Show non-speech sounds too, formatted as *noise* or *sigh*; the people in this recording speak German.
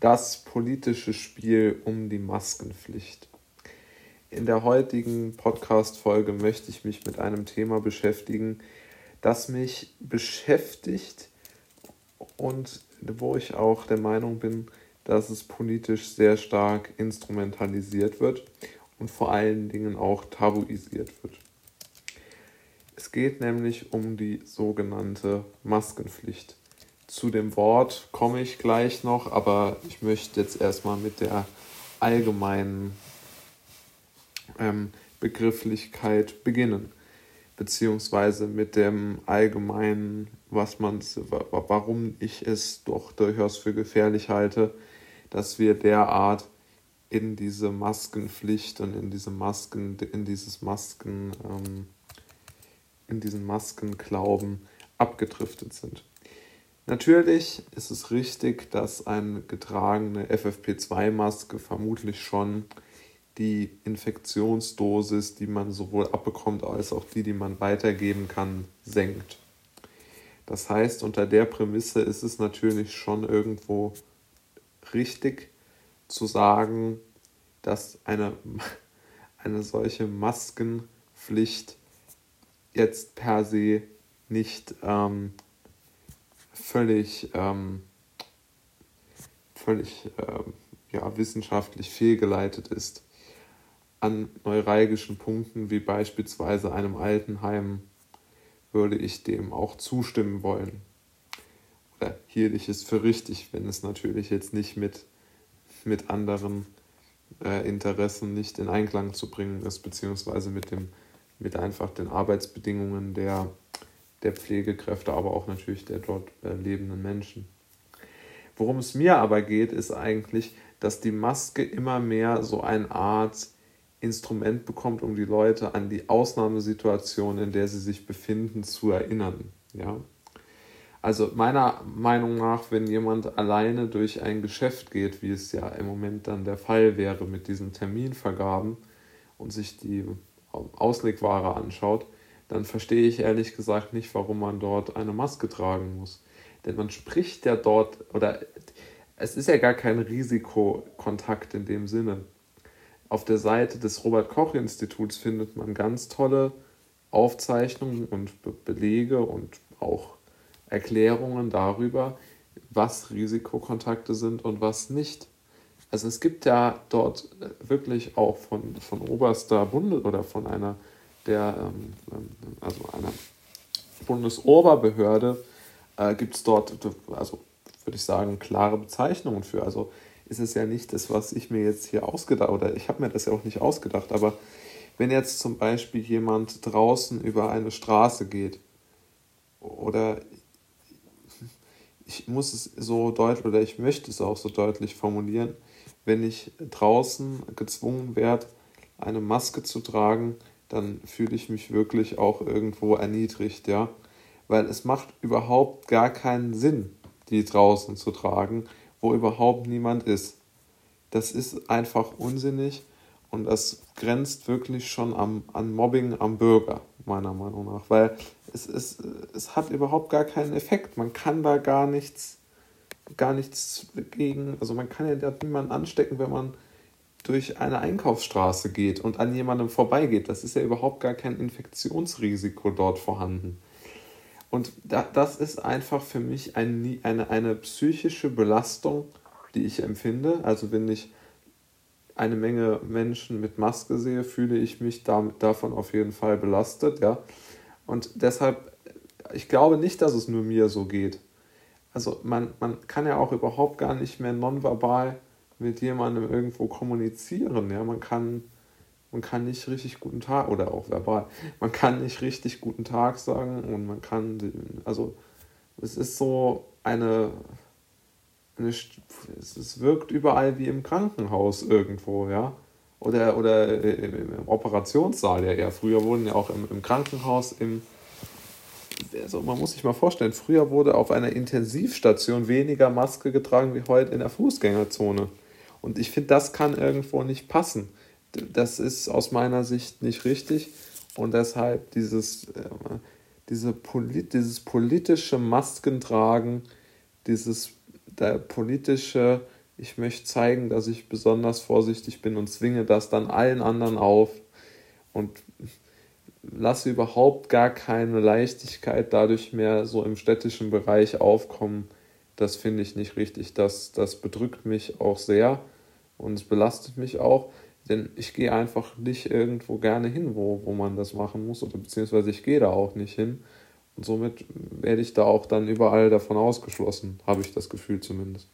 das politische Spiel um die Maskenpflicht. In der heutigen Podcast-Folge möchte ich mich mit einem Thema beschäftigen, das mich beschäftigt und wo ich auch der Meinung bin, dass es politisch sehr stark instrumentalisiert wird und vor allen Dingen auch tabuisiert wird. Es geht nämlich um die sogenannte Maskenpflicht. Zu dem Wort komme ich gleich noch, aber ich möchte jetzt erstmal mit der allgemeinen ähm, Begrifflichkeit beginnen, beziehungsweise mit dem allgemeinen, was man, warum ich es doch durchaus für gefährlich halte, dass wir derart in diese Maskenpflicht und in diese Masken, in dieses Masken, ähm, in diesen Maskenglauben abgedriftet sind. Natürlich ist es richtig, dass eine getragene FFP2-Maske vermutlich schon die Infektionsdosis, die man sowohl abbekommt als auch die, die man weitergeben kann, senkt. Das heißt, unter der Prämisse ist es natürlich schon irgendwo richtig zu sagen, dass eine, *laughs* eine solche Maskenpflicht jetzt per se nicht ähm, völlig, ähm, völlig ähm, ja, wissenschaftlich fehlgeleitet ist. An neuralgischen Punkten wie beispielsweise einem Altenheim würde ich dem auch zustimmen wollen. Oder hielt ich es für richtig, wenn es natürlich jetzt nicht mit, mit anderen äh, Interessen nicht in Einklang zu bringen ist, beziehungsweise mit, dem, mit einfach den Arbeitsbedingungen der der Pflegekräfte, aber auch natürlich der dort äh, lebenden Menschen. Worum es mir aber geht, ist eigentlich, dass die Maske immer mehr so eine Art Instrument bekommt, um die Leute an die Ausnahmesituation, in der sie sich befinden, zu erinnern. Ja? Also meiner Meinung nach, wenn jemand alleine durch ein Geschäft geht, wie es ja im Moment dann der Fall wäre mit diesen Terminvergaben und sich die Auslegware anschaut, dann verstehe ich ehrlich gesagt nicht, warum man dort eine Maske tragen muss. Denn man spricht ja dort, oder es ist ja gar kein Risikokontakt in dem Sinne. Auf der Seite des Robert Koch Instituts findet man ganz tolle Aufzeichnungen und Be Belege und auch Erklärungen darüber, was Risikokontakte sind und was nicht. Also es gibt ja dort wirklich auch von, von oberster Bunde oder von einer der, ähm, ähm, also einer Bundesoberbehörde, äh, gibt es dort, also würde ich sagen, klare Bezeichnungen für. Also ist es ja nicht das, was ich mir jetzt hier ausgedacht, oder ich habe mir das ja auch nicht ausgedacht, aber wenn jetzt zum Beispiel jemand draußen über eine Straße geht oder ich muss es so deutlich oder ich möchte es auch so deutlich formulieren, wenn ich draußen gezwungen werde, eine Maske zu tragen, dann fühle ich mich wirklich auch irgendwo erniedrigt, ja. Weil es macht überhaupt gar keinen Sinn, die draußen zu tragen, wo überhaupt niemand ist. Das ist einfach unsinnig und das grenzt wirklich schon am, an Mobbing am Bürger, meiner Meinung nach. Weil es, es, es hat überhaupt gar keinen Effekt. Man kann da gar nichts, gar nichts gegen, also man kann ja niemanden anstecken, wenn man durch eine Einkaufsstraße geht und an jemandem vorbeigeht. Das ist ja überhaupt gar kein Infektionsrisiko dort vorhanden. Und da, das ist einfach für mich ein, eine, eine psychische Belastung, die ich empfinde. Also wenn ich eine Menge Menschen mit Maske sehe, fühle ich mich damit, davon auf jeden Fall belastet. Ja? Und deshalb, ich glaube nicht, dass es nur mir so geht. Also man, man kann ja auch überhaupt gar nicht mehr nonverbal mit jemandem irgendwo kommunizieren. Ja? Man, kann, man kann nicht richtig guten Tag oder auch verbal, man kann nicht richtig guten Tag sagen und man kann, also es ist so eine, eine es wirkt überall wie im Krankenhaus irgendwo, ja. Oder, oder im Operationssaal ja eher. Früher wurden ja auch im, im Krankenhaus im also man muss sich mal vorstellen, früher wurde auf einer Intensivstation weniger Maske getragen wie heute in der Fußgängerzone. Und ich finde, das kann irgendwo nicht passen. Das ist aus meiner Sicht nicht richtig. Und deshalb dieses, äh, diese Polit dieses politische Maskentragen, dieses der politische ich möchte zeigen, dass ich besonders vorsichtig bin und zwinge das dann allen anderen auf und lasse überhaupt gar keine Leichtigkeit dadurch mehr so im städtischen Bereich aufkommen. Das finde ich nicht richtig. Das, das bedrückt mich auch sehr und es belastet mich auch, denn ich gehe einfach nicht irgendwo gerne hin, wo, wo man das machen muss, oder beziehungsweise ich gehe da auch nicht hin. Und somit werde ich da auch dann überall davon ausgeschlossen, habe ich das Gefühl zumindest.